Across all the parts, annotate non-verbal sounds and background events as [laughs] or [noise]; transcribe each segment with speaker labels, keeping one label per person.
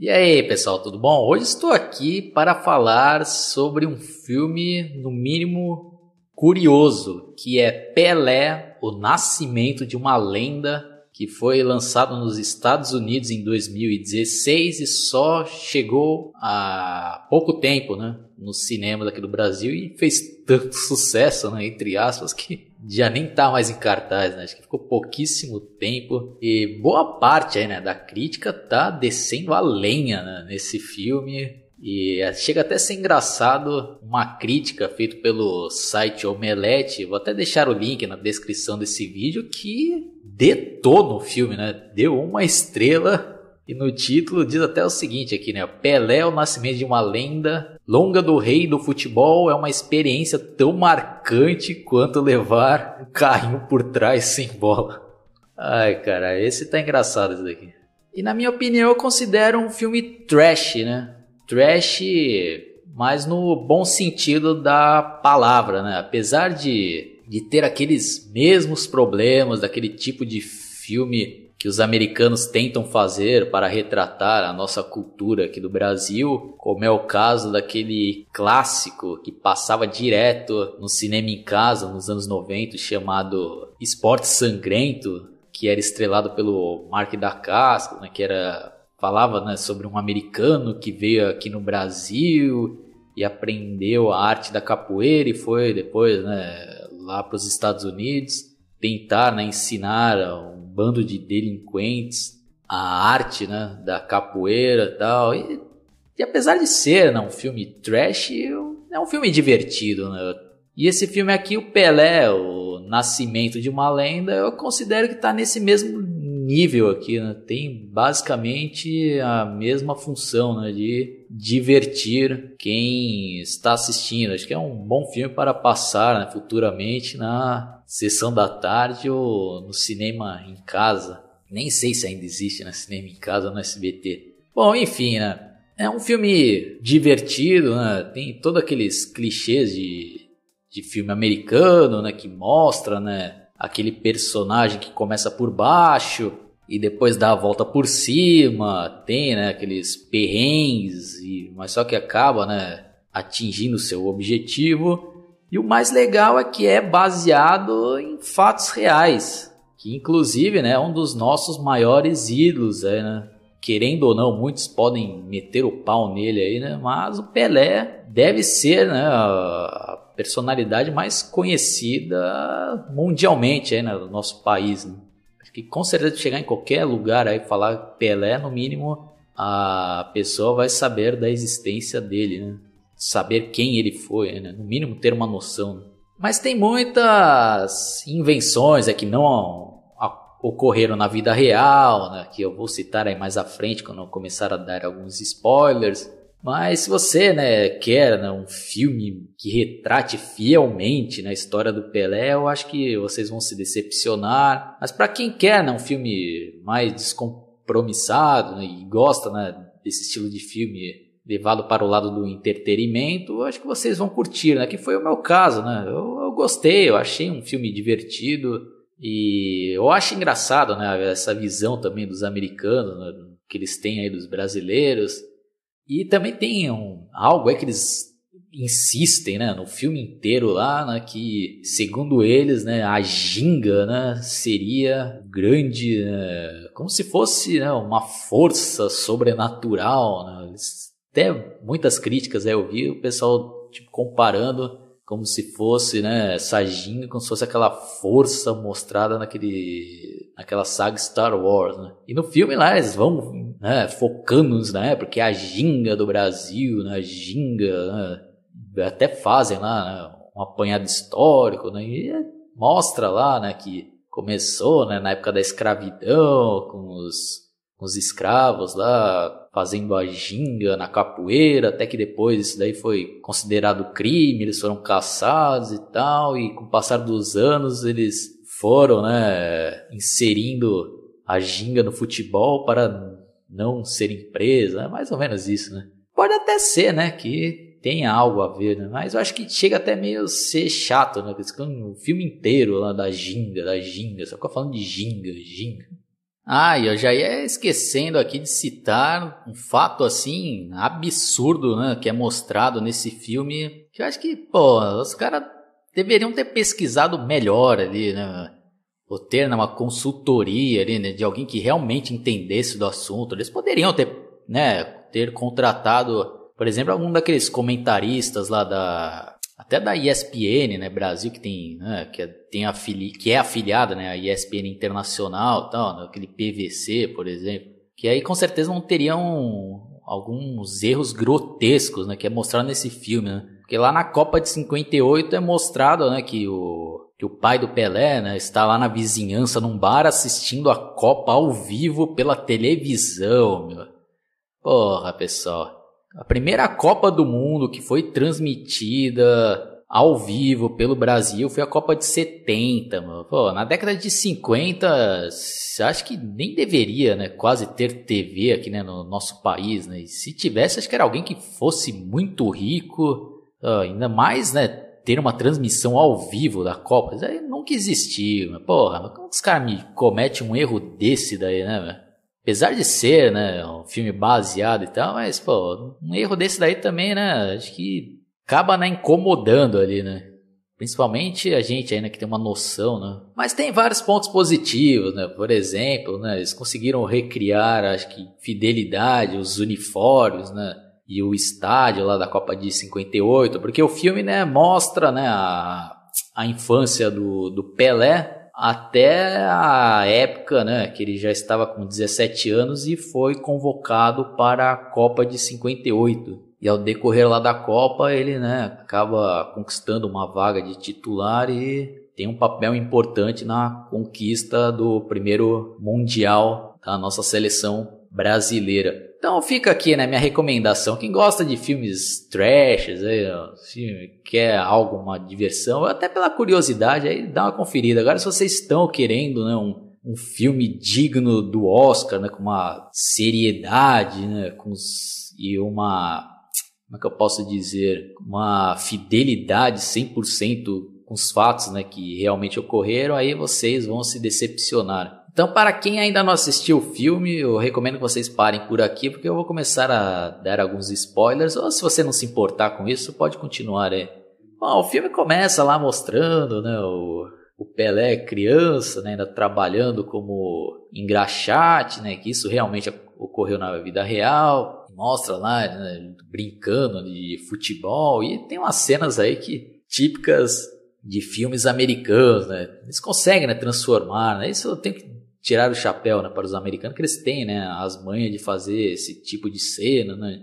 Speaker 1: E aí, pessoal, tudo bom? Hoje estou aqui para falar sobre um filme, no mínimo, curioso, que é Pelé, o nascimento de uma lenda, que foi lançado nos Estados Unidos em 2016 e só chegou há pouco tempo, né, no cinema daqui do Brasil e fez tanto [laughs] sucesso, né, entre aspas, que já nem tá mais em cartaz, né? Acho que ficou pouquíssimo tempo e boa parte aí, né, da crítica tá descendo a lenha né, nesse filme. E chega até a ser engraçado uma crítica feita pelo site Omelete. Vou até deixar o link na descrição desse vídeo que detona o filme, né? Deu uma estrela e no título diz até o seguinte aqui, né? Pelé é o nascimento de uma lenda longa do rei do futebol é uma experiência tão marcante quanto levar um carrinho por trás sem bola. Ai, cara, esse tá engraçado esse daqui. E na minha opinião, eu considero um filme trash, né? Trash, mas no bom sentido da palavra, né? Apesar de, de ter aqueles mesmos problemas, daquele tipo de filme que os americanos tentam fazer para retratar a nossa cultura aqui do Brasil, como é o caso daquele clássico que passava direto no cinema em casa nos anos 90, chamado Esporte Sangrento, que era estrelado pelo Mark da Casca, né, que era falava né, sobre um americano que veio aqui no Brasil e aprendeu a arte da capoeira e foi depois né, lá para os Estados Unidos tentar né, ensinar um bando de delinquentes a arte né, da capoeira e tal. E, e apesar de ser né, um filme trash, é um filme divertido. Né? E esse filme aqui, o Pelé, o Nascimento de uma Lenda, eu considero que está nesse mesmo nível aqui, né? Tem basicamente a mesma função, né? De divertir quem está assistindo. Acho que é um bom filme para passar né? futuramente na sessão da tarde ou no cinema em casa. Nem sei se ainda existe né? cinema em casa no SBT. Bom, enfim, né? É um filme divertido, né? Tem todos aqueles clichês de, de filme americano, né? Que mostra, né? aquele personagem que começa por baixo e depois dá a volta por cima, tem né, aqueles perrengues, e, mas só que acaba né, atingindo seu objetivo. E o mais legal é que é baseado em fatos reais, que inclusive né, é um dos nossos maiores ídolos, é, né? querendo ou não, muitos podem meter o pau nele aí, né? Mas o Pelé deve ser, né, a personalidade mais conhecida mundialmente aí né, no nosso país. Né? Que com certeza chegar em qualquer lugar aí falar Pelé, no mínimo a pessoa vai saber da existência dele, né? Saber quem ele foi, né? No mínimo ter uma noção. Né? Mas tem muitas invenções é que não ocorreram na vida real, né? Que eu vou citar aí mais à frente quando eu começar a dar alguns spoilers. Mas se você né, quer né, um filme que retrate fielmente né, a história do Pelé, eu acho que vocês vão se decepcionar. Mas para quem quer né, um filme mais descompromissado né, e gosta né, desse estilo de filme levado para o lado do entretenimento, eu acho que vocês vão curtir, né? Que foi o meu caso, né? Eu, eu gostei, eu achei um filme divertido e eu acho engraçado, né? Essa visão também dos americanos, né, que eles têm aí dos brasileiros. E também tem um, algo é que eles insistem, né, no filme inteiro lá, né, que segundo eles, né, a ginga, né, seria grande, né, como se fosse, né, uma força sobrenatural, né, até muitas críticas né, eu vi o pessoal tipo comparando como se fosse, né, essa ginga como se fosse aquela força mostrada naquele naquela saga Star Wars, né? E no filme lá eles vão, né, focando né, porque é a ginga do Brasil, né, ginga, né, até fazem lá né, um apanhado histórico, né, e mostra lá, né, que começou, né, na época da escravidão, com os os escravos lá fazendo a ginga na capoeira, até que depois isso daí foi considerado crime, eles foram caçados e tal, e com o passar dos anos eles foram, né, inserindo a ginga no futebol para não serem presos, é mais ou menos isso, né? Pode até ser, né, que tenha algo a ver, né? Mas eu acho que chega até meio ser chato, né? O filme inteiro lá da ginga, da ginga, só fica falando de ginga, ginga. Ah, e eu já ia esquecendo aqui de citar um fato assim absurdo, né, que é mostrado nesse filme, que eu acho que, pô, os caras deveriam ter pesquisado melhor ali, né? Ou ter né, uma consultoria ali, né, de alguém que realmente entendesse do assunto. Eles poderiam ter, né, ter contratado, por exemplo, algum daqueles comentaristas lá da até da ESPN, né, Brasil, que tem, né, que, é, tem afili que é afiliada, né, a ESPN Internacional, tal, né, aquele PVC, por exemplo, que aí com certeza não teriam alguns erros grotescos, né, que é mostrado nesse filme, né, porque lá na Copa de 58 é mostrado, né, que o que o pai do Pelé, né, está lá na vizinhança num bar assistindo a Copa ao vivo pela televisão, meu. Porra, pessoal. A primeira Copa do Mundo que foi transmitida ao vivo pelo Brasil foi a Copa de 70, mano. Pô, na década de 50, acho que nem deveria, né, quase ter TV aqui, né, no nosso país, né? E se tivesse, acho que era alguém que fosse muito rico, ainda mais, né, ter uma transmissão ao vivo da Copa. Isso aí nunca existiu, mas, porra, como os caras me cometem um erro desse daí, né, velho? Apesar de ser, né, um filme baseado e tal, mas, pô, um erro desse daí também, né, acho que acaba, né, incomodando ali, né. Principalmente a gente ainda que tem uma noção, né. Mas tem vários pontos positivos, né, por exemplo, né, eles conseguiram recriar, acho que, fidelidade, os uniformes, né, e o estádio lá da Copa de 58, porque o filme, né, mostra, né, a, a infância do, do Pelé, até a época, né, que ele já estava com 17 anos e foi convocado para a Copa de 58. E ao decorrer lá da Copa, ele, né, acaba conquistando uma vaga de titular e tem um papel importante na conquista do primeiro mundial da nossa seleção brasileira. Então fica aqui, né, minha recomendação. Quem gosta de filmes trashes, aí, filme, quer algo, uma diversão, até pela curiosidade, aí dá uma conferida. Agora, se vocês estão querendo, né, um, um filme digno do Oscar, né, com uma seriedade, né, com, e uma, como é que eu posso dizer, uma fidelidade 100% com os fatos, né, que realmente ocorreram, aí vocês vão se decepcionar. Então, para quem ainda não assistiu o filme, eu recomendo que vocês parem por aqui, porque eu vou começar a dar alguns spoilers. Ou se você não se importar com isso, pode continuar aí. Bom, o filme começa lá mostrando, né, o, o Pelé criança, né, ainda trabalhando como engraxate, né, que isso realmente ocorreu na vida real. Mostra lá, né, brincando de futebol e tem umas cenas aí que típicas de filmes americanos, né? Eles conseguem né, transformar, né? Isso eu tenho que tirar o chapéu né, para os americanos, que eles têm né, as manhas de fazer esse tipo de cena, né?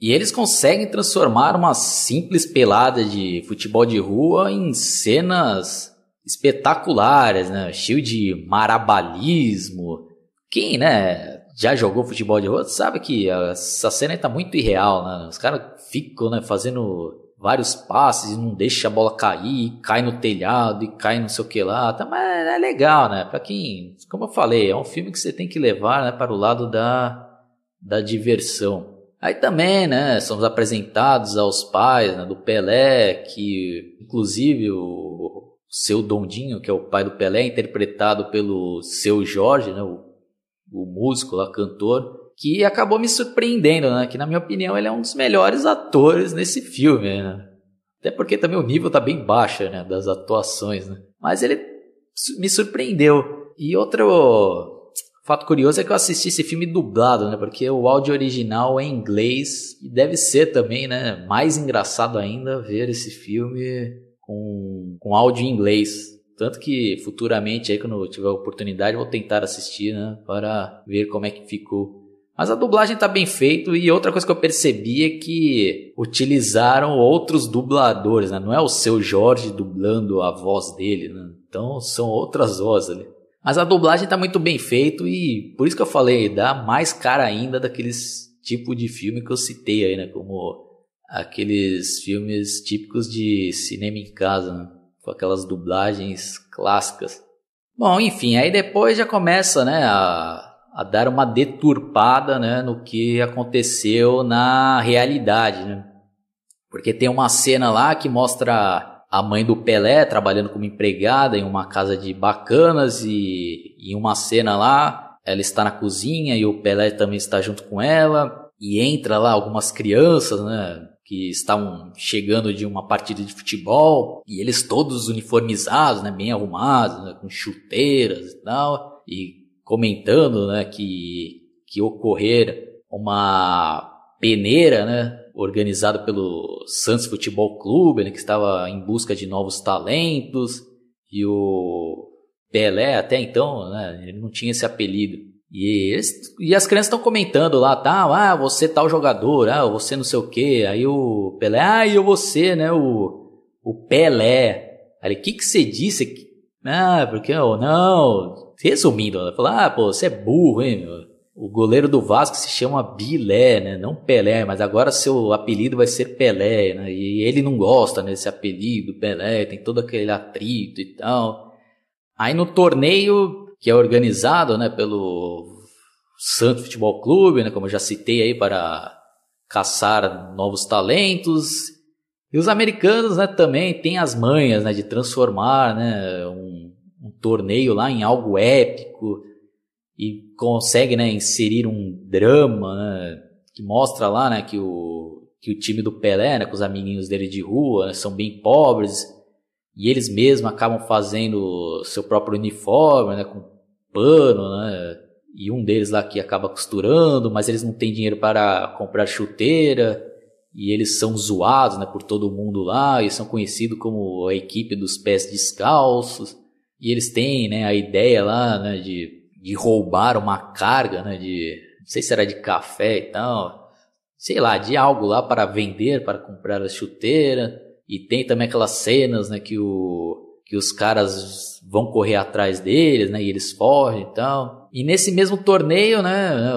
Speaker 1: E eles conseguem transformar uma simples pelada de futebol de rua em cenas espetaculares, né? Cheio de marabalismo. Quem, né, já jogou futebol de rua sabe que essa cena está muito irreal, né? Os caras ficam, né, fazendo vários passes e não deixa a bola cair, cai no telhado e cai não sei o que lá, tá, mas é legal, né? Para quem, como eu falei, é um filme que você tem que levar, né, para o lado da, da diversão. Aí também, né, somos apresentados aos pais né, do Pelé, que inclusive o, o seu Dondinho, que é o pai do Pelé, é interpretado pelo seu Jorge, né, o, o músico lá, cantor, que acabou me surpreendendo, né? Que na minha opinião ele é um dos melhores atores nesse filme, né? Até porque também o nível tá bem baixo, né? Das atuações, né? Mas ele me surpreendeu. E outro fato curioso é que eu assisti esse filme dublado, né? Porque o áudio original é em inglês e deve ser também, né? Mais engraçado ainda ver esse filme com, com áudio em inglês. Tanto que futuramente, aí, quando eu tiver a oportunidade, vou tentar assistir, né? Para ver como é que ficou. Mas a dublagem tá bem feita e outra coisa que eu percebi é que utilizaram outros dubladores, né? Não é o seu Jorge dublando a voz dele, né? Então são outras vozes ali. Mas a dublagem tá muito bem feita e por isso que eu falei, dá mais cara ainda daqueles tipo de filme que eu citei aí, né? Como aqueles filmes típicos de cinema em casa, né? Com aquelas dublagens clássicas. Bom, enfim, aí depois já começa, né, a a dar uma deturpada né, no que aconteceu na realidade. Né? Porque tem uma cena lá que mostra a mãe do Pelé trabalhando como empregada em uma casa de bacanas e em uma cena lá ela está na cozinha e o Pelé também está junto com ela. E entra lá algumas crianças, né? Que estavam chegando de uma partida de futebol. E eles todos uniformizados, né? Bem arrumados, né, com chuteiras e tal. E comentando, né? Que, que ocorrer uma peneira, né? Organizada pelo Santos Futebol Clube, né, que estava em busca de novos talentos. E o Pelé, até então, né, ele não tinha esse apelido. E, eles, e as crianças estão comentando lá, tá? Ah, você tal jogador, ah, você não sei o quê. Aí o Pelé, ah, e eu você, né? O, o Pelé. Aí, o que, que você disse? Ah, porque, oh, não. Resumindo, ela falou, ah, pô, você é burro, hein? O goleiro do Vasco se chama Bilé, né? Não Pelé, mas agora seu apelido vai ser Pelé, né? E ele não gosta desse apelido, Pelé, tem todo aquele atrito e tal. Aí no torneio que é organizado, né, pelo Santos Futebol Clube, né, como eu já citei aí para caçar novos talentos. E os americanos, né, também têm as manhas, né, de transformar, né, um, um torneio lá em algo épico e consegue, né, inserir um drama, né, que mostra lá, né, que o, que o time do Pelé, né, com os amiguinhos dele de rua, né, são bem pobres e eles mesmos acabam fazendo seu próprio uniforme, né, com pano, né, e um deles lá que acaba costurando, mas eles não têm dinheiro para comprar chuteira, e eles são zoados, né, por todo mundo lá, e são conhecidos como a equipe dos pés descalços, e eles têm, né, a ideia lá, né, de de roubar uma carga, né, de, não sei se era de café e tal, sei lá, de algo lá para vender, para comprar a chuteira. E tem também aquelas cenas, né, que o que os caras vão correr atrás deles, né, e eles fogem e tal. E nesse mesmo torneio, né, né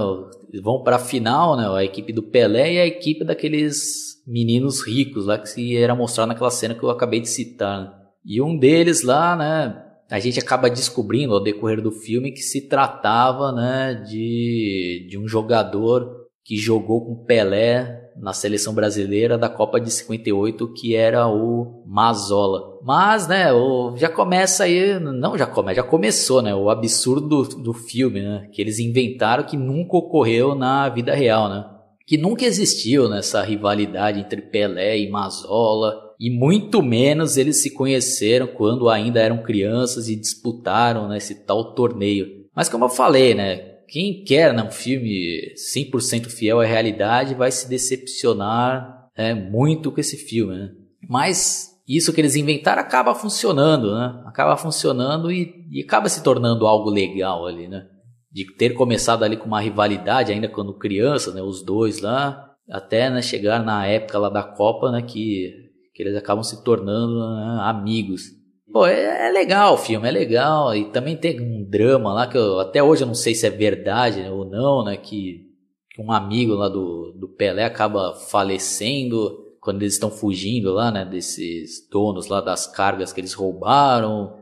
Speaker 1: vão para a final, né, a equipe do Pelé e a equipe daqueles meninos ricos lá que se era mostrado naquela cena que eu acabei de citar. Né? E um deles lá, né, a gente acaba descobrindo ao decorrer do filme que se tratava né, de, de um jogador que jogou com Pelé na seleção brasileira da Copa de 58, que era o Mazola. Mas, né, o, já começa aí, não já começa, já começou, né, o absurdo do, do filme, né, que eles inventaram que nunca ocorreu na vida real, né, que nunca existiu nessa rivalidade entre Pelé e Mazola, e muito menos eles se conheceram quando ainda eram crianças e disputaram né, esse tal torneio. Mas como eu falei, né, quem quer né, um filme 100% fiel à realidade vai se decepcionar né, muito com esse filme. Né? Mas isso que eles inventaram acaba funcionando, né? Acaba funcionando e, e acaba se tornando algo legal ali, né? De ter começado ali com uma rivalidade ainda quando crianças, né? Os dois lá, até né, chegar na época lá da Copa, né? Que que eles acabam se tornando né, amigos. Pô, é, é, legal o filme, é legal. E também tem um drama lá que eu, até hoje eu não sei se é verdade ou não, né? Que, que um amigo lá do, do Pelé acaba falecendo quando eles estão fugindo lá, né? Desses donos lá das cargas que eles roubaram.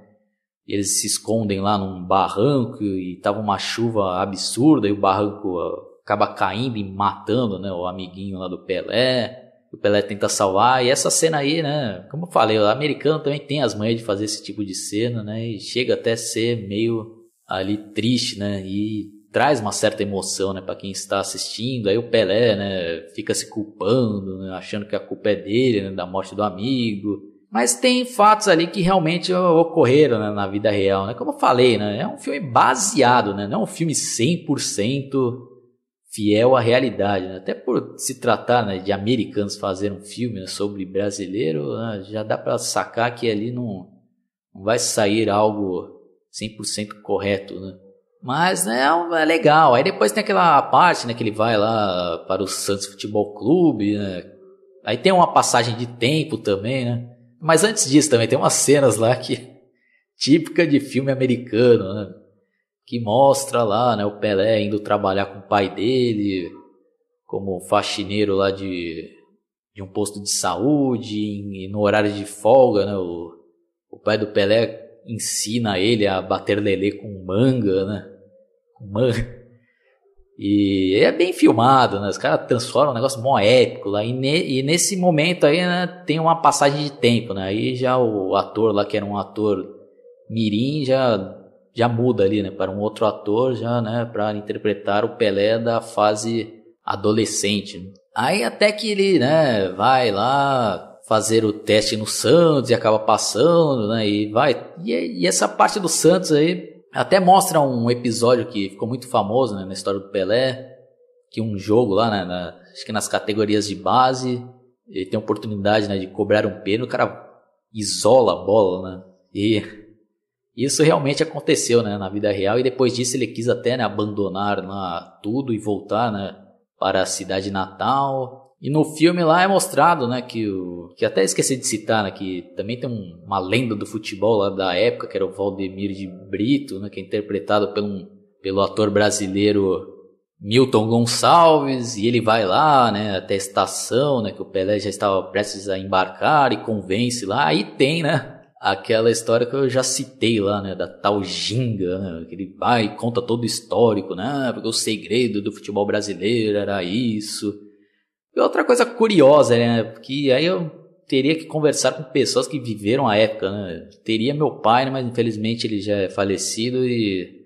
Speaker 1: Eles se escondem lá num barranco e tava uma chuva absurda e o barranco acaba caindo e matando, né? O amiguinho lá do Pelé o Pelé tenta salvar. E essa cena aí, né? Como eu falei, o americano também tem as manhas de fazer esse tipo de cena, né? E chega até a ser meio ali triste, né? E traz uma certa emoção, né, para quem está assistindo. Aí o Pelé, né, fica se culpando, né, achando que a culpa é dele, né, da morte do amigo. Mas tem fatos ali que realmente ocorreram né, na vida real, né? Como eu falei, né? É um filme baseado, né? Não é um filme 100% fiel à realidade. Né? Até por se tratar né, de americanos fazer um filme né, sobre brasileiro, né, já dá para sacar que ali não, não vai sair algo 100% correto. Né? Mas né, é legal. Aí depois tem aquela parte né, que ele vai lá para o Santos Futebol Clube. Né? Aí tem uma passagem de tempo também, né? Mas antes disso também tem umas cenas lá que [laughs] típica de filme americano, né? Que mostra lá, né, o Pelé indo trabalhar com o pai dele, como faxineiro lá de, de um posto de saúde, e no horário de folga, né, o, o pai do Pelé ensina ele a bater lelê com manga, né, com manga. E é bem filmado, né? Os caras transformam um negócio mó épico lá. E, ne, e, nesse momento aí, né, tem uma passagem de tempo, né? Aí já o ator lá, que era um ator mirim, já já muda ali, né, para um outro ator já, né, para interpretar o Pelé da fase adolescente. Aí até que ele, né, vai lá fazer o teste no Santos e acaba passando, né, e vai. E, e essa parte do Santos aí até mostra um episódio que ficou muito famoso, né, na história do Pelé, que um jogo lá, né, na, acho que nas categorias de base, ele tem a oportunidade, né, de cobrar um pênalti, o cara isola a bola, né, e isso realmente aconteceu, né, na vida real e depois disso ele quis até né, abandonar né, tudo e voltar, né, para a cidade natal. E no filme lá é mostrado, né, que o que até esqueci de citar, né, que também tem um, uma lenda do futebol lá da época, que era o Valdemir de Brito, né, que é interpretado pelo, pelo ator brasileiro Milton Gonçalves, e ele vai lá, né, até a estação, né, que o Pelé já estava prestes a embarcar e convence lá, aí tem, né, aquela história que eu já citei lá, né, da tal ginga, né, que ele vai e conta todo o histórico, né, porque o segredo do futebol brasileiro era isso. E outra coisa curiosa, né, porque aí eu teria que conversar com pessoas que viveram a época, né, teria meu pai, né, mas infelizmente ele já é falecido e...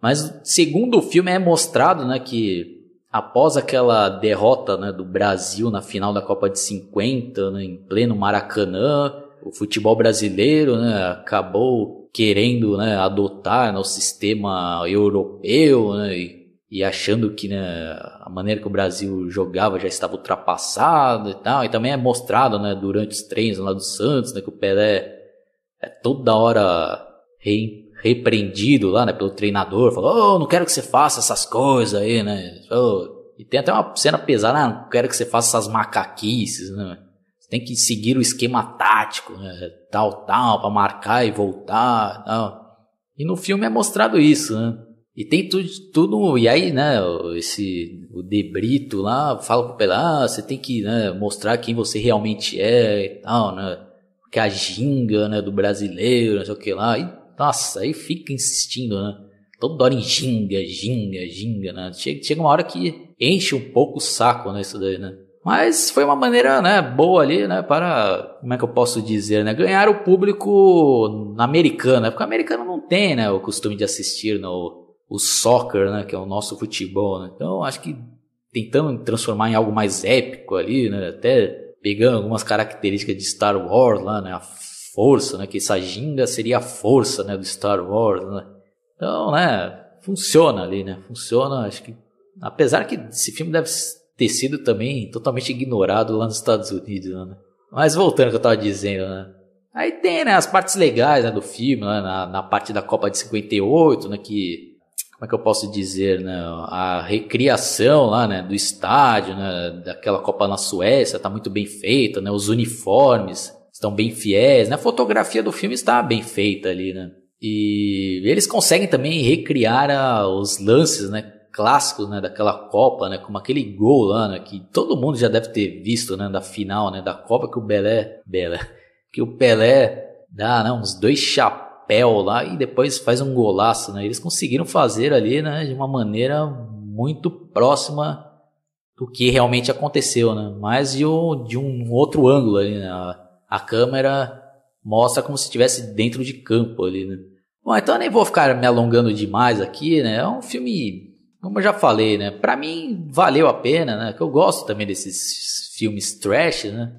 Speaker 1: Mas segundo o filme é mostrado, né, que após aquela derrota, né, do Brasil na final da Copa de 50, né, em pleno Maracanã, o futebol brasileiro né, acabou querendo né, adotar né, o sistema europeu né, e, e, achando que né, a maneira que o Brasil jogava já estava ultrapassada e tal. E também é mostrado né, durante os treinos lá do Santos né, que o Pelé é toda hora re, repreendido lá né, pelo treinador. Falou, oh, não quero que você faça essas coisas aí, né? Oh, e tem até uma cena pesada, ah, não quero que você faça essas macaquices, né? Tem que seguir o esquema tático, né? tal, tal, para marcar e voltar, tal. E no filme é mostrado isso, né? E tem tudo, tudo e aí, né, esse, o Debrito lá fala pro Pelé, ah, você tem que né, mostrar quem você realmente é e tal, né? Porque a ginga, né, do brasileiro, não sei o que lá. E, nossa, aí fica insistindo, né? Toda hora em ginga, ginga, ginga, né? Chega, chega uma hora que enche um pouco o saco, né, isso daí, né? Mas foi uma maneira né, boa ali, né, para, como é que eu posso dizer, né, ganhar o público americano, né, porque o americano não tem, né, o costume de assistir no, o soccer, né, que é o nosso futebol, né, então acho que tentando transformar em algo mais épico ali, né, até pegando algumas características de Star Wars lá, né, a força, né, que essa ginga seria a força, né, do Star Wars, né, então, né, funciona ali, né, funciona, acho que, apesar que esse filme deve ter sido também totalmente ignorado lá nos Estados Unidos, né? Mas voltando ao que eu tava dizendo, né? Aí tem, né, as partes legais né, do filme, né, na, na parte da Copa de 58, né, que, como é que eu posso dizer, né, a recriação lá, né, do estádio, né, daquela Copa na Suécia tá muito bem feita, né, os uniformes estão bem fiéis, né, a fotografia do filme está bem feita ali, né, e eles conseguem também recriar a, os lances, né, clássicos, né, daquela Copa, né, como aquele gol lá, né, que todo mundo já deve ter visto, né, da final, né, da Copa que o Belé, Belé, que o Pelé dá, né, uns dois chapéus lá e depois faz um golaço, né, eles conseguiram fazer ali, né, de uma maneira muito próxima do que realmente aconteceu, né, mas de um, de um outro ângulo ali, né, a, a câmera mostra como se estivesse dentro de campo ali, né. Bom, então eu nem vou ficar me alongando demais aqui, né? É um filme como eu já falei, né? Pra mim valeu a pena, né? Que eu gosto também desses filmes trash, né?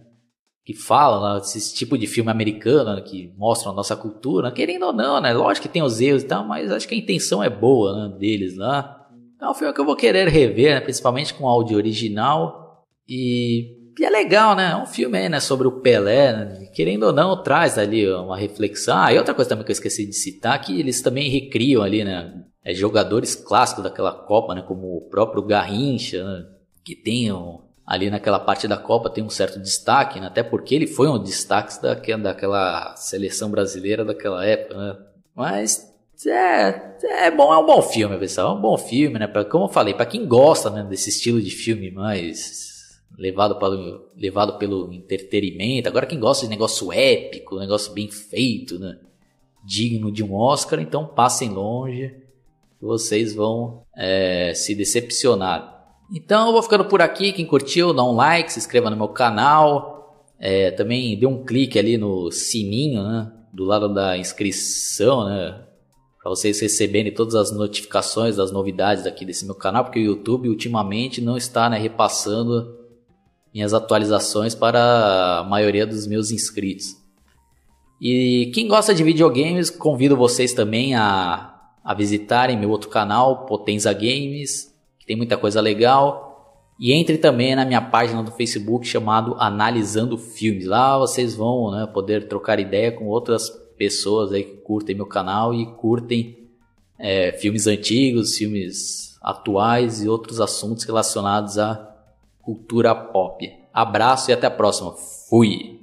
Speaker 1: Que falam, né? Esse tipo de filme americano, né? que mostram a nossa cultura, querendo ou não, né? Lógico que tem os erros e tal, mas acho que a intenção é boa, né? Deles lá. É um filme que eu vou querer rever, né? Principalmente com áudio original. E, e é legal, né? É um filme aí, né? Sobre o Pelé, né? Querendo ou não, traz ali uma reflexão. Ah, e outra coisa também que eu esqueci de citar, que eles também recriam ali, né? É, jogadores clássicos daquela Copa, né, como o próprio Garrincha, né, que tem um, ali naquela parte da Copa tem um certo destaque, né, até porque ele foi um destaque daquela, daquela seleção brasileira daquela época, né. Mas é, é bom, é um bom filme, pessoal, é um bom filme, né, pra, como eu falei, para quem gosta né, desse estilo de filme mais levado pelo, levado pelo entretenimento, agora quem gosta de negócio épico, negócio bem feito, né, digno de um Oscar, então passem longe vocês vão é, se decepcionar. Então eu vou ficando por aqui. Quem curtiu, dá um like, se inscreva no meu canal. É, também dê um clique ali no sininho, né? Do lado da inscrição, né? para vocês receberem todas as notificações das novidades aqui desse meu canal, porque o YouTube ultimamente não está né, repassando minhas atualizações para a maioria dos meus inscritos. E quem gosta de videogames, convido vocês também a, a visitarem meu outro canal, Potenza Games, que tem muita coisa legal. E entre também na minha página do Facebook chamado Analisando Filmes. Lá vocês vão né, poder trocar ideia com outras pessoas aí que curtem meu canal e curtem é, filmes antigos, filmes atuais e outros assuntos relacionados à cultura pop. Abraço e até a próxima. Fui!